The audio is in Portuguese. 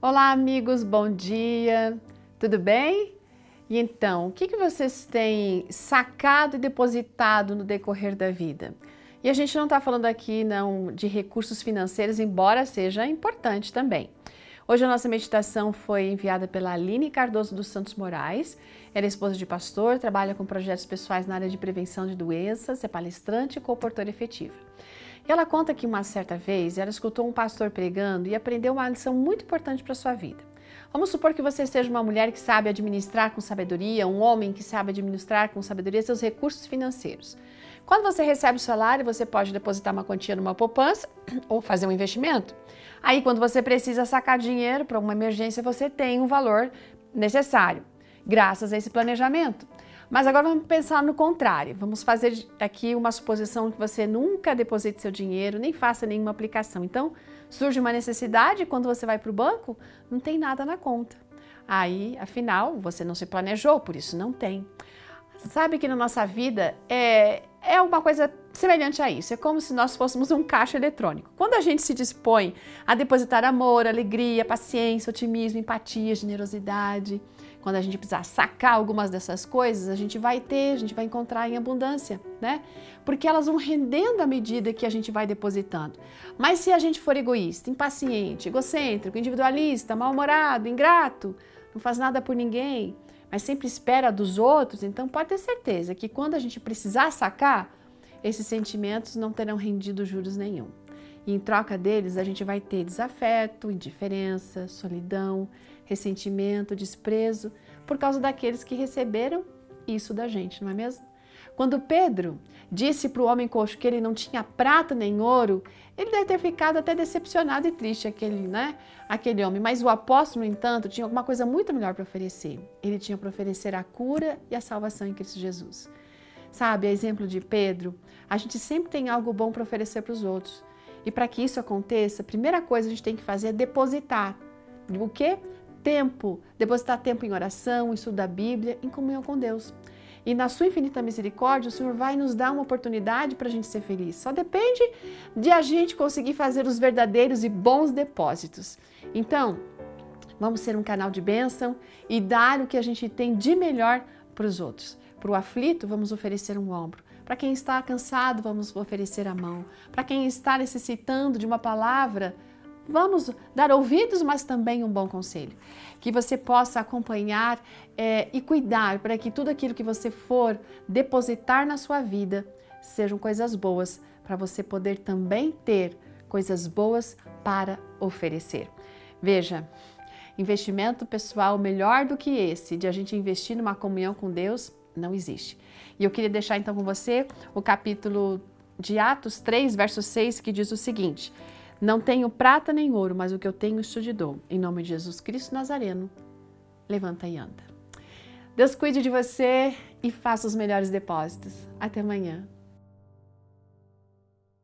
Olá, amigos, bom dia, tudo bem? E então, o que, que vocês têm sacado e depositado no decorrer da vida? E a gente não está falando aqui não de recursos financeiros, embora seja importante também. Hoje a nossa meditação foi enviada pela Aline Cardoso dos Santos Moraes. Ela é esposa de pastor, trabalha com projetos pessoais na área de prevenção de doenças, é palestrante e comportora efetiva. Ela conta que uma certa vez ela escutou um pastor pregando e aprendeu uma lição muito importante para sua vida. Vamos supor que você seja uma mulher que sabe administrar com sabedoria, um homem que sabe administrar com sabedoria seus recursos financeiros. Quando você recebe o salário, você pode depositar uma quantia numa poupança ou fazer um investimento. Aí, quando você precisa sacar dinheiro para uma emergência, você tem um valor necessário, graças a esse planejamento. Mas agora vamos pensar no contrário. Vamos fazer aqui uma suposição que você nunca deposite seu dinheiro, nem faça nenhuma aplicação. Então, surge uma necessidade quando você vai para o banco, não tem nada na conta. Aí, afinal, você não se planejou, por isso não tem. Sabe que na nossa vida é, é uma coisa semelhante a isso. É como se nós fôssemos um caixa eletrônico. Quando a gente se dispõe a depositar amor, alegria, paciência, otimismo, empatia, generosidade, quando a gente precisar sacar algumas dessas coisas, a gente vai ter, a gente vai encontrar em abundância, né? Porque elas vão rendendo à medida que a gente vai depositando. Mas se a gente for egoísta, impaciente, egocêntrico, individualista, mal-humorado, ingrato, não faz nada por ninguém, mas sempre espera dos outros, então pode ter certeza que quando a gente precisar sacar, esses sentimentos não terão rendido juros nenhum. E em troca deles, a gente vai ter desafeto, indiferença, solidão, ressentimento, desprezo, por causa daqueles que receberam isso da gente, não é mesmo? Quando Pedro disse para o homem coxo que ele não tinha prata nem ouro, ele deve ter ficado até decepcionado e triste, aquele, né? aquele homem. Mas o apóstolo, no entanto, tinha alguma coisa muito melhor para oferecer. Ele tinha para oferecer a cura e a salvação em Cristo Jesus. Sabe, a exemplo de Pedro, a gente sempre tem algo bom para oferecer para os outros. E para que isso aconteça, a primeira coisa que a gente tem que fazer é depositar. O quê? Tempo. Depositar tempo em oração, em estudo da Bíblia, em comunhão com Deus. E na sua infinita misericórdia, o Senhor vai nos dar uma oportunidade para a gente ser feliz. Só depende de a gente conseguir fazer os verdadeiros e bons depósitos. Então, vamos ser um canal de bênção e dar o que a gente tem de melhor para os outros. Para o aflito, vamos oferecer um ombro. Para quem está cansado, vamos oferecer a mão. Para quem está necessitando de uma palavra, vamos dar ouvidos, mas também um bom conselho. Que você possa acompanhar é, e cuidar para que tudo aquilo que você for depositar na sua vida sejam coisas boas, para você poder também ter coisas boas para oferecer. Veja, investimento pessoal melhor do que esse, de a gente investir numa comunhão com Deus, não existe. E eu queria deixar então com você o capítulo de Atos 3, verso 6, que diz o seguinte: não tenho prata nem ouro, mas o que eu tenho isso te dou. Em nome de Jesus Cristo Nazareno, levanta e anda. Deus cuide de você e faça os melhores depósitos. Até amanhã.